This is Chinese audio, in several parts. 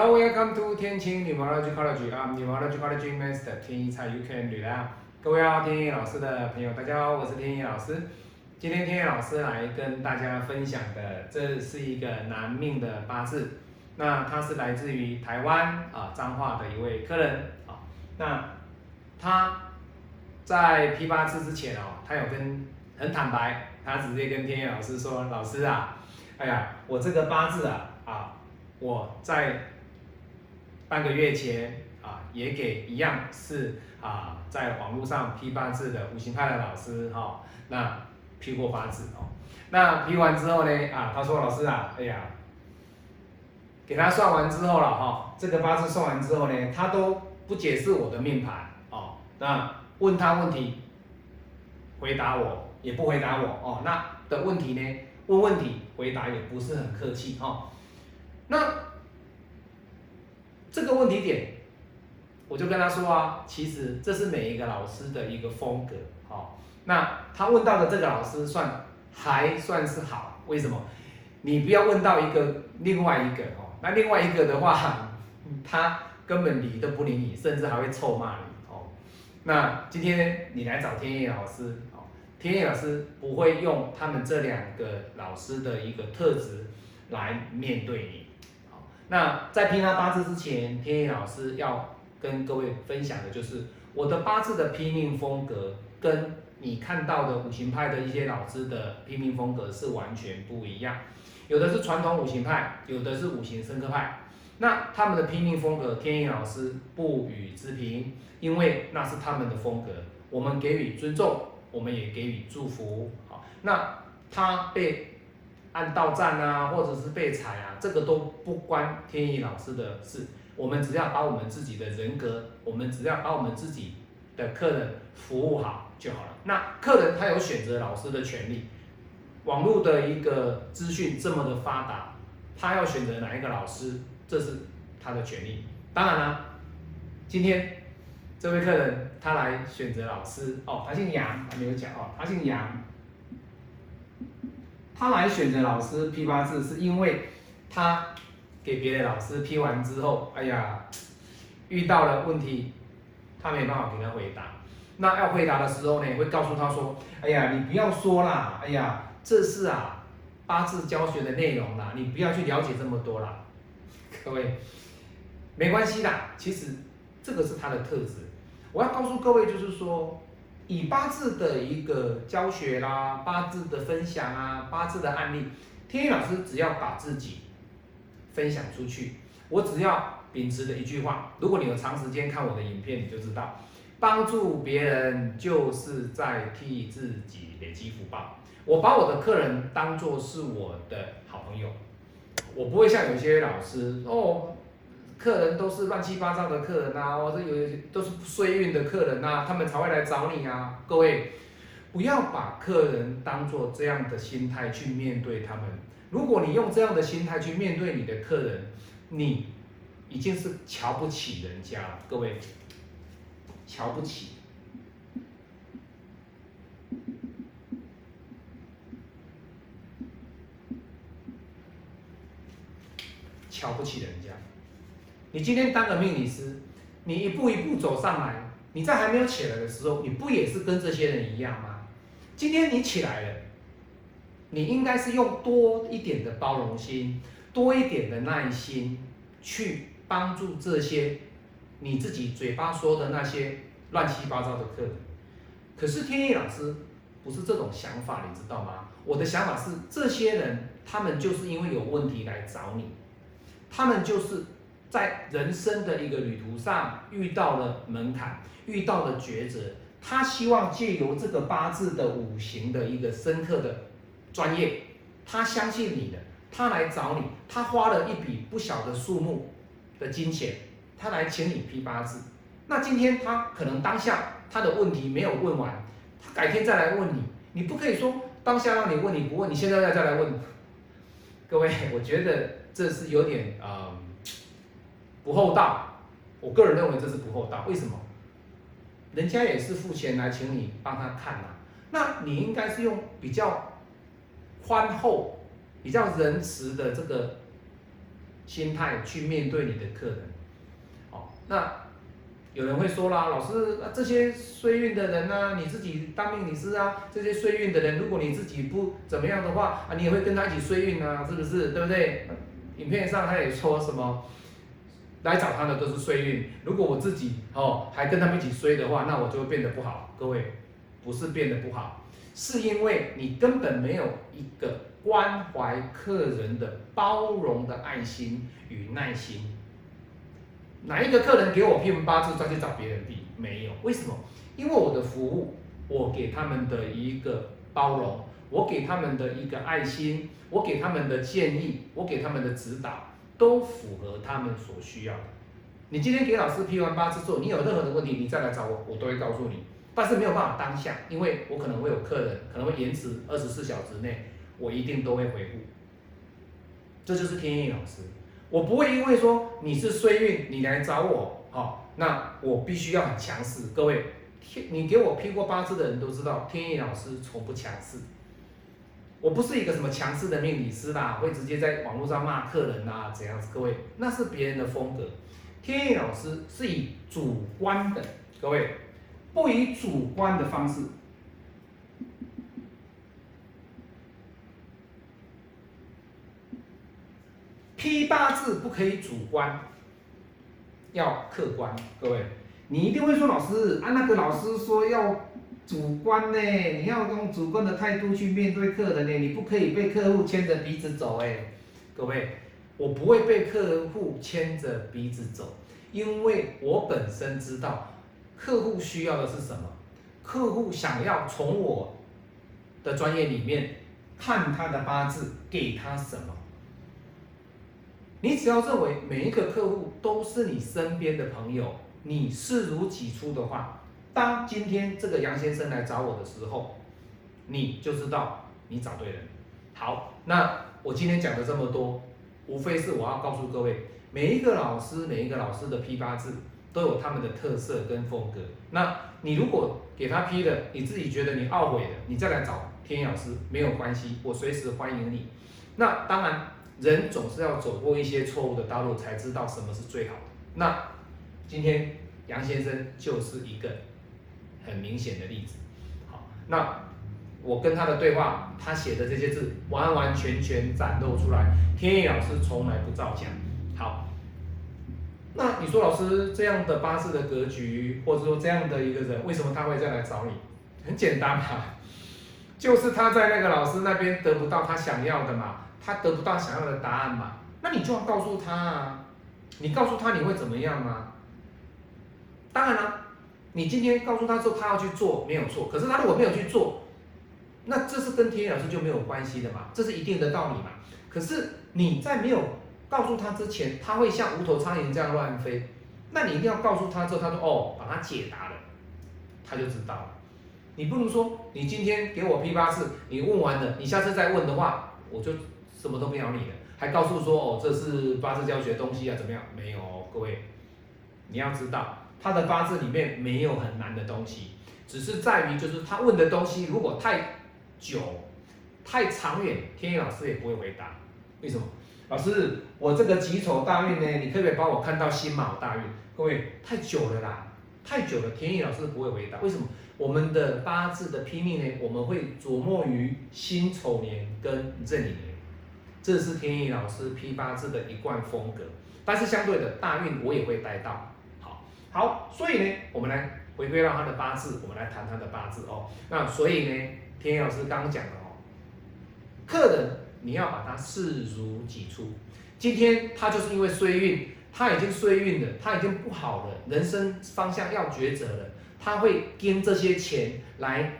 Hello, welcome to 天青 Numerology College. I'm Neurology College Master 天一蔡 UK 女的。各位好，天一老师的朋友，大家好，我是天一老师。今天天一老师来跟大家分享的，这是一个男命的八字。那他是来自于台湾啊彰化的一位客人啊。那他在批八字之前哦，他有跟很坦白，他直接跟天一老师说：“老师啊，哎呀，我这个八字啊啊，我在。”半个月前啊，也给一样是啊，在网络上批八字的五行派的老师哈，那批过八字哦，那批完之后呢啊，他说老师啊，哎呀，给他算完之后了哈，这个八字算完之后呢，他都不解释我的命盘哦，那问他问题，回答我也不回答我哦，那的问题呢，问问题回答也不是很客气哈，那。这个问题点，我就跟他说啊，其实这是每一个老师的一个风格，好，那他问到的这个老师算还算是好，为什么？你不要问到一个另外一个哦，那另外一个的话，他根本理都不理你，甚至还会臭骂你哦。那今天你来找天野老师哦，天野老师不会用他们这两个老师的一个特质来面对你。那在拼他八字之前，天意老师要跟各位分享的就是我的八字的拼命风格，跟你看到的五行派的一些老师的拼命风格是完全不一样。有的是传统五行派，有的是五行生克派。那他们的拼命风格，天意老师不予置评，因为那是他们的风格，我们给予尊重，我们也给予祝福。好，那他被。按到站啊，或者是被踩啊，这个都不关天意老师的事。我们只要把我们自己的人格，我们只要把我们自己的客人服务好就好了。那客人他有选择老师的权利。网络的一个资讯这么的发达，他要选择哪一个老师，这是他的权利。当然了，今天这位客人他来选择老师哦，他姓杨，还没有讲哦，他姓杨。他来选择老师批八字，是因为他给别的老师批完之后，哎呀，遇到了问题，他没办法给他回答。那要回答的时候呢，会告诉他说：“哎呀，你不要说啦，哎呀，这是啊八字教学的内容啦，你不要去了解这么多啦。”各位，没关系的，其实这个是他的特质。我要告诉各位，就是说。以八字的一个教学啦，八字的分享啊，八字的案例，天宇老师只要把自己分享出去，我只要秉持的一句话，如果你有长时间看我的影片，你就知道，帮助别人就是在替自己累积福报。我把我的客人当做是我的好朋友，我不会像有些老师哦。客人都是乱七八糟的客人呐，或者有都是衰运的客人呐，他们才会来找你啊。各位，不要把客人当做这样的心态去面对他们。如果你用这样的心态去面对你的客人，你已经是瞧不起人家了。各位，瞧不起，瞧不起人家。你今天当个命理师，你一步一步走上来，你在还没有起来的时候，你不也是跟这些人一样吗？今天你起来了，你应该是用多一点的包容心，多一点的耐心，去帮助这些你自己嘴巴说的那些乱七八糟的客人。可是天意老师不是这种想法，你知道吗？我的想法是，这些人他们就是因为有问题来找你，他们就是。在人生的一个旅途上遇到了门槛，遇到了抉择，他希望借由这个八字的五行的一个深刻的专业，他相信你的，他来找你，他花了一笔不小的数目的金钱，他来请你批八字。那今天他可能当下他的问题没有问完，他改天再来问你，你不可以说当下让你问你不问，你现在要再来问。各位，我觉得这是有点啊。不厚道，我个人认为这是不厚道。为什么？人家也是付钱来请你帮他看呐，那你应该是用比较宽厚、比较仁慈的这个心态去面对你的客人。哦，那有人会说啦，老师，这些衰运的人呢，你自己当命理师啊，这些衰运的人，如果你自己不怎么样的话啊，你也会跟他一起衰运啊，是不是？对不对？影片上他也说什么，来找他的都是衰运，如果我自己哦还跟他们一起衰的话，那我就会变得不好。各位，不是变得不好，是因为你根本没有一个关怀客人的包容的爱心与耐心。哪一个客人给我批文八字再去找别人批？没有，为什么？因为我的服务，我给他们的一个包容，我给他们的一个爱心，我给他们的建议，我给他们的指导，都符合他们所需要的。你今天给老师批完八字之后，你有任何的问题，你再来找我，我都会告诉你。但是没有办法当下，因为我可能会有客人，可能会延迟二十四小时内，我一定都会回复。这就是天意老师。我不会因为说你是衰运，你来找我，好，那我必须要很强势。各位，天，你给我批过八字的人都知道，天意老师从不强势。我不是一个什么强势的命理师啦，会直接在网络上骂客人呐，怎样子？各位，那是别人的风格。天意老师是以主观的，各位，不以主观的方式。批八字不可以主观，要客观。各位，你一定会说老师啊，那个老师说要主观呢，你要用主观的态度去面对客人呢，你不可以被客户牵着鼻子走哎。各位，我不会被客户牵着鼻子走，因为我本身知道客户需要的是什么，客户想要从我的专业里面看他的八字，给他什么。你只要认为每一个客户都是你身边的朋友，你视如己出的话，当今天这个杨先生来找我的时候，你就知道你找对人。好，那我今天讲的这么多，无非是我要告诉各位，每一个老师，每一个老师的批八字都有他们的特色跟风格。那你如果给他批了，你自己觉得你懊悔了，你再来找天老师没有关系，我随时欢迎你。那当然。人总是要走过一些错误的道路，才知道什么是最好的。那今天杨先生就是一个很明显的例子。好，那我跟他的对话，他写的这些字完完全全展露出来，天意老师从来不造假。好，那你说老师这样的八字的格局，或者说这样的一个人，为什么他会再来找你？很简单嘛，就是他在那个老师那边得不到他想要的嘛。他得不到想要的答案嘛？那你就要告诉他啊！你告诉他你会怎么样吗？当然了，你今天告诉他之后，他要去做没有错。可是他如果没有去做，那这是跟天野老师就没有关系的嘛？这是一定的道理嘛？可是你在没有告诉他之前，他会像无头苍蝇这样乱飞。那你一定要告诉他之后，他说哦，把他解答了，他就知道了。你不如说，你今天给我批八字，你问完了，你下次再问的话，我就。什么都不鸟你的，还告诉说哦，这是八字教学东西啊，怎么样？没有，各位，你要知道，他的八字里面没有很难的东西，只是在于就是他问的东西如果太久、太长远，天意老师也不会回答。为什么？老师，我这个己丑大运呢，你可不可以帮我看到辛卯大运？各位，太久了啦，太久了，天意老师不会回答。为什么？我们的八字的拼命呢，我们会琢磨于辛丑年跟壬寅年。这是天意老师批八字的一贯风格，但是相对的大运我也会带到。好，所以呢，我们来回归到他的八字，我们来谈他的八字哦。那所以呢，天意老师刚刚讲的哦，客人你要把他视如己出。今天他就是因为衰运，他已经衰运了，他已经不好了，人生方向要抉择了，他会跟这些钱来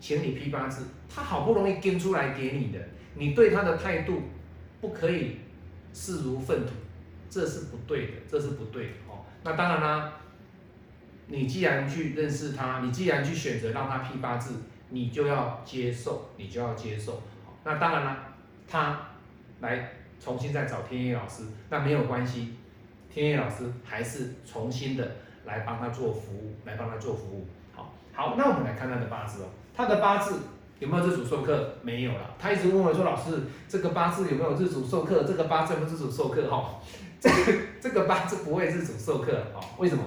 请你批八字，他好不容易跟出来给你的。你对他的态度不可以视如粪土，这是不对的，这是不对的。那当然啦，你既然去认识他，你既然去选择让他批八字，你就要接受，你就要接受。那当然啦，他来重新再找天野老师，那没有关系，天野老师还是重新的来帮他做服务，来帮他做服务。好，好，那我们来看他的八字哦，他的八字有没有日主授课？没有了。他一直问我说：“老师，这个八字有没有日主授课？这个八字有没有日主授课？哈，这个这个八字不会日主授课哦，为什么？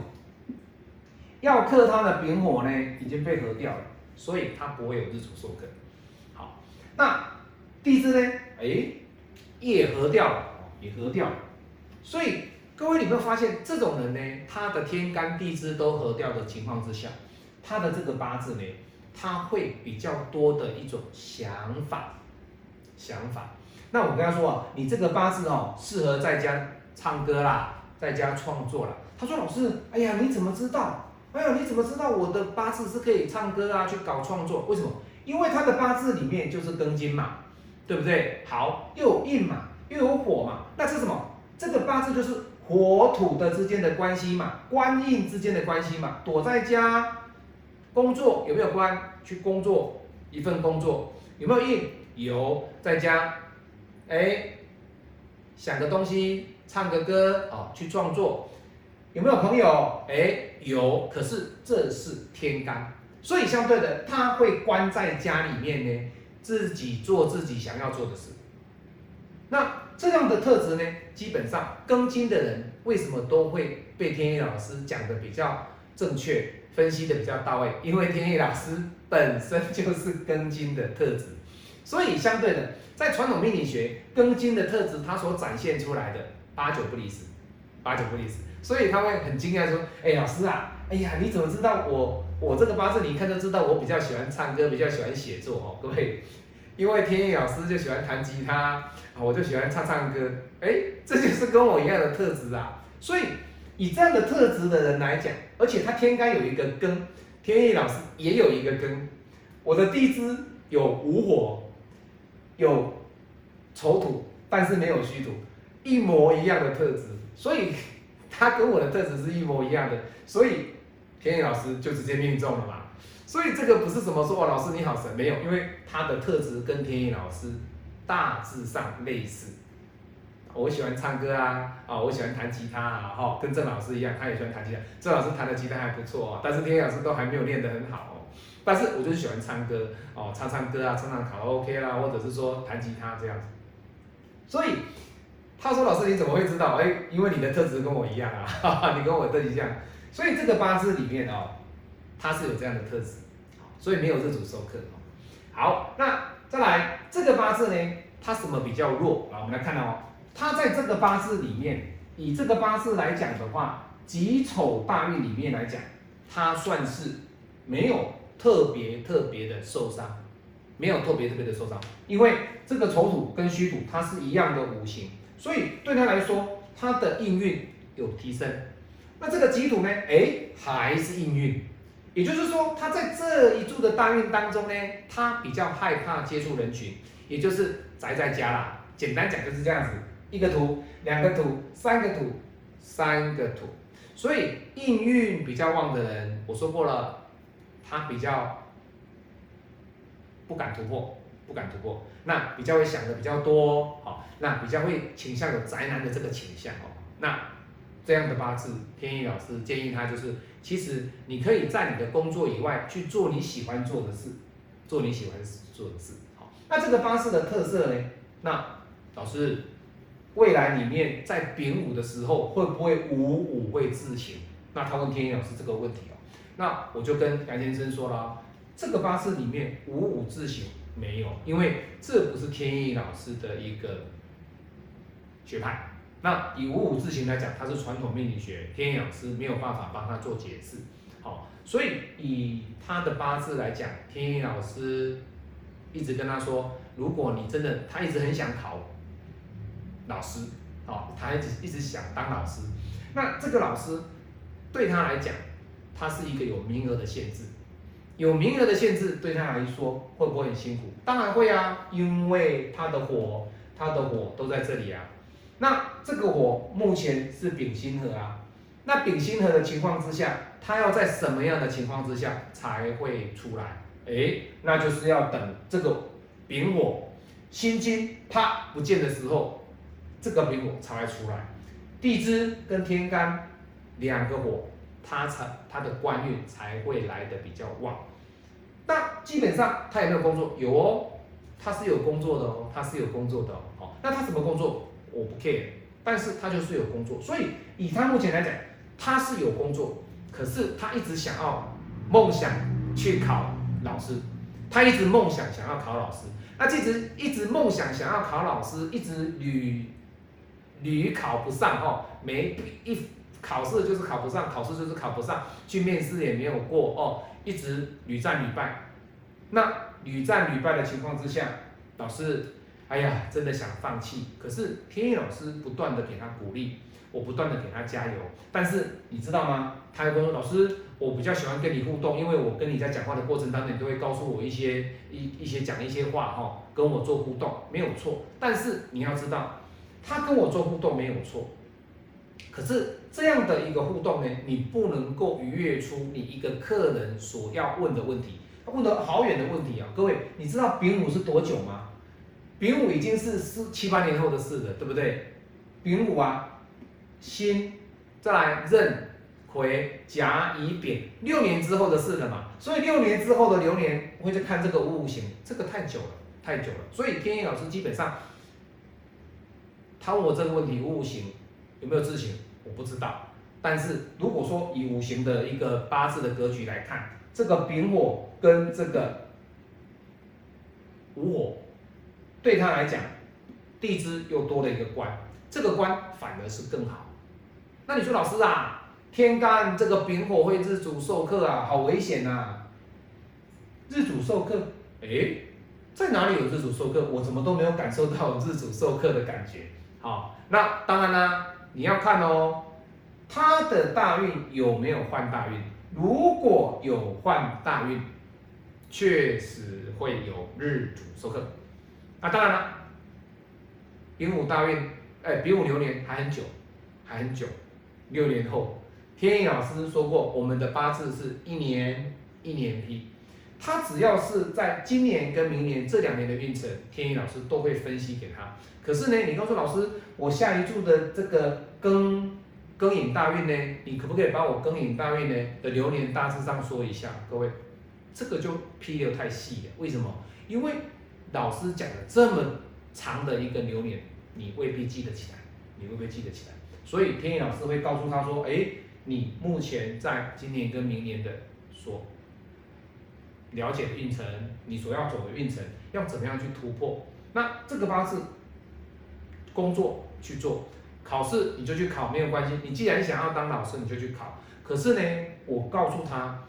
要克他的丙火呢，已经被合掉了，所以他不会有日主授课。好，那地支呢？哎，也合掉了，也合掉了。所以各位，你有没有发现这种人呢？他的天干地支都合掉的情况之下，他的这个八字呢，他会比较多的一种想法，想法。那我跟他说啊，你这个八字哦，适合在家唱歌啦，在家创作啦。他说：“老师，哎呀，你怎么知道？”哎呀，你怎么知道我的八字是可以唱歌啊，去搞创作？为什么？因为他的八字里面就是庚金嘛，对不对？好，又有印嘛，又有火嘛，那是什么？这个八字就是火土的之间的关系嘛，官印之间的关系嘛。躲在家工作有没有关？去工作一份工作有没有印？有，在家哎想个东西，唱个歌哦，去创作。有没有朋友？哎，有。可是这是天干，所以相对的，他会关在家里面呢，自己做自己想要做的事。那这样的特质呢，基本上庚金的人为什么都会被天意老师讲的比较正确，分析的比较到位？因为天意老师本身就是庚金的特质，所以相对的，在传统命理学，庚金的特质它所展现出来的八九不离十，八九不离十。所以他会很惊讶说：“哎，老师啊，哎呀，你怎么知道我我这个八字？你一看就知道我比较喜欢唱歌，比较喜欢写作哦，各位。因为天意老师就喜欢弹吉他啊，我就喜欢唱唱歌。哎，这就是跟我一样的特质啊。所以以这样的特质的人来讲，而且他天干有一个根，天意老师也有一个根。我的地支有午火，有丑土，但是没有戌土，一模一样的特质，所以。”他跟我的特质是一模一样的，所以天野老师就直接命中了嘛。所以这个不是什么说哦，老师你好神，没有，因为他的特质跟天野老师大致上类似。我喜欢唱歌啊，啊，我喜欢弹吉他啊，哈，跟郑老师一样，他也喜欢弹吉他。郑老师弹的吉他还不错哦，但是天野老师都还没有练得很好哦。但是我就是喜欢唱歌哦，唱唱歌啊，唱唱卡拉 OK 啦，或者是说弹吉他这样子。所以。他说：“老师，你怎么会知道？哎，因为你的特质跟我一样啊，哈 哈你跟我特质一样，所以这个八字里面哦，它是有这样的特质，所以没有日主授课哦。好，那再来这个八字呢，它什么比较弱啊？我们来看到哦，它在这个八字里面，以这个八字来讲的话，己丑大运里面来讲，它算是没有特别特别的受伤，没有特别特别的受伤，因为这个丑土跟戌土它是一样的五行。”所以对他来说，他的应运有提升。那这个吉土呢？哎，还是应运。也就是说，他在这一柱的大运当中呢，他比较害怕接触人群，也就是宅在家啦。简单讲就是这样子，一个土，两个土，三个土，三个土。所以应运比较旺的人，我说过了，他比较不敢突破。不敢突破，那比较会想的比较多，好，那比较会倾向有宅男的这个倾向哦。那这样的八字，天意老师建议他就是，其实你可以在你的工作以外去做你喜欢做的事，做你喜欢做的事，好。那这个八字的特色呢？那老师未来里面在丙午的时候会不会五五会自行？那他问天意老师这个问题哦。那我就跟杨先生说了，这个八字里面五五自行。没有，因为这不是天意老师的一个学派。那以五五字形来讲，它是传统命理学，天意老师没有办法帮他做解释。好，所以以他的八字来讲，天意老师一直跟他说，如果你真的，他一直很想考老师，好，他一直一直想当老师。那这个老师对他来讲，他是一个有名额的限制。有名额的限制对他来说会不会很辛苦？当然会啊，因为他的火，他的火都在这里啊。那这个火目前是丙辛合啊。那丙辛合的情况之下，它要在什么样的情况之下才会出来？哎，那就是要等这个丙火辛金啪不见的时候，这个丙火才会出来。地支跟天干两个火。他才他的官运才会来的比较旺，那基本上他有没有工作？有哦，他是有工作的哦，他是有工作的哦。那他什么工作？我不 care，但是他就是有工作。所以以他目前来讲，他是有工作，可是他一直想要梦想去考老师，他一直梦想想要考老师。那一直一直梦想想要考老师，一直屡屡考不上哦，每一考试就是考不上，考试就是考不上，去面试也没有过哦，一直屡战屡败。那屡战屡败的情况之下，老师，哎呀，真的想放弃。可是天意老师不断的给他鼓励，我不断的给他加油。但是你知道吗？他跟我说，老师。我比较喜欢跟你互动，因为我跟你在讲话的过程当中，你都会告诉我一些一一些讲一些话哈，跟我做互动没有错。但是你要知道，他跟我做互动没有错，可是这样的一个互动呢，你不能够逾越出你一个客人所要问的问题。他问的好远的问题啊，各位，你知道丙午是多久吗？丙午已经是四七八年后的事了，对不对？丙午啊，辛，再来壬。癸甲乙丙六年之后的事了嘛，所以六年之后的流年会去看这个五五行，这个太久了，太久了。所以天意老师基本上，他问我这个问题，五五行有没有自行，我不知道。但是如果说以五行的一个八字的格局来看，这个丙火跟这个午火，对他来讲，地支又多了一个官，这个官反而是更好。那你说老师啊？天干这个丙火会日主受克啊，好危险呐！日主受克，哎，在哪里有日主受克？我怎么都没有感受到日主受克的感觉。好，那当然啦，你要看哦，他的大运有没有换大运？如果有换大运，确实会有日主受克。那当然了，丙午大运，哎，丙午流年还很久，还很久，六年后。天意老师说过，我们的八字是一年一年批，他只要是在今年跟明年这两年的运程，天意老师都会分析给他。可是呢，你告诉老师，我下一柱的这个庚庚寅大运呢，你可不可以把我庚寅大运呢的流年大致上说一下？各位，这个就批流太细了。为什么？因为老师讲了这么长的一个流年，你未必记得起来，你会不会记得起来？所以天意老师会告诉他说，哎。你目前在今年跟明年的说了解运程，你所要走的运程，要怎么样去突破？那这个八字工作去做，考试你就去考，没有关系。你既然想要当老师，你就去考。可是呢，我告诉他，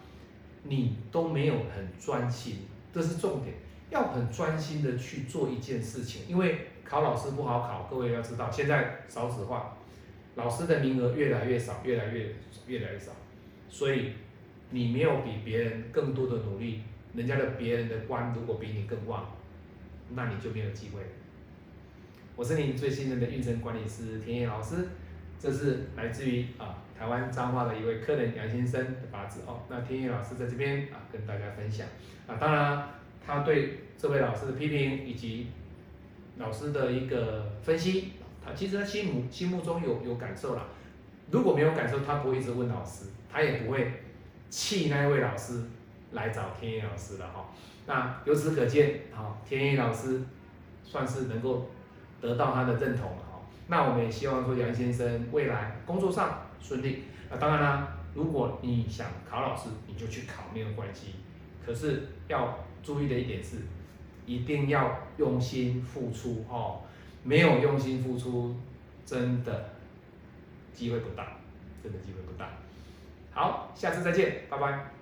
你都没有很专心，这是重点，要很专心的去做一件事情。因为考老师不好考，各位要知道，现在少子化。老师的名额越来越少，越来越越来越少，所以你没有比别人更多的努力，人家的别人的官如果比你更旺，那你就没有机会。我是你最信任的运程管理师田野老师，这是来自于啊台湾彰化的一位客人杨先生的八字哦。那田野老师在这边啊跟大家分享啊，当然他对这位老师的批评以及老师的一个分析。他，其实他心目心目中有有感受了，如果没有感受，他不会一直问老师，他也不会 气那一位老师来找天意老师了哈。那由此可见，哈，天意老师算是能够得到他的认同了哈。那我们也希望说杨先生未来工作上顺利。那当然啦，如果你想考老师，你就去考没有关系。可是要注意的一点是，一定要用心付出哦。没有用心付出，真的机会不大，真的机会不大。好，下次再见，拜拜。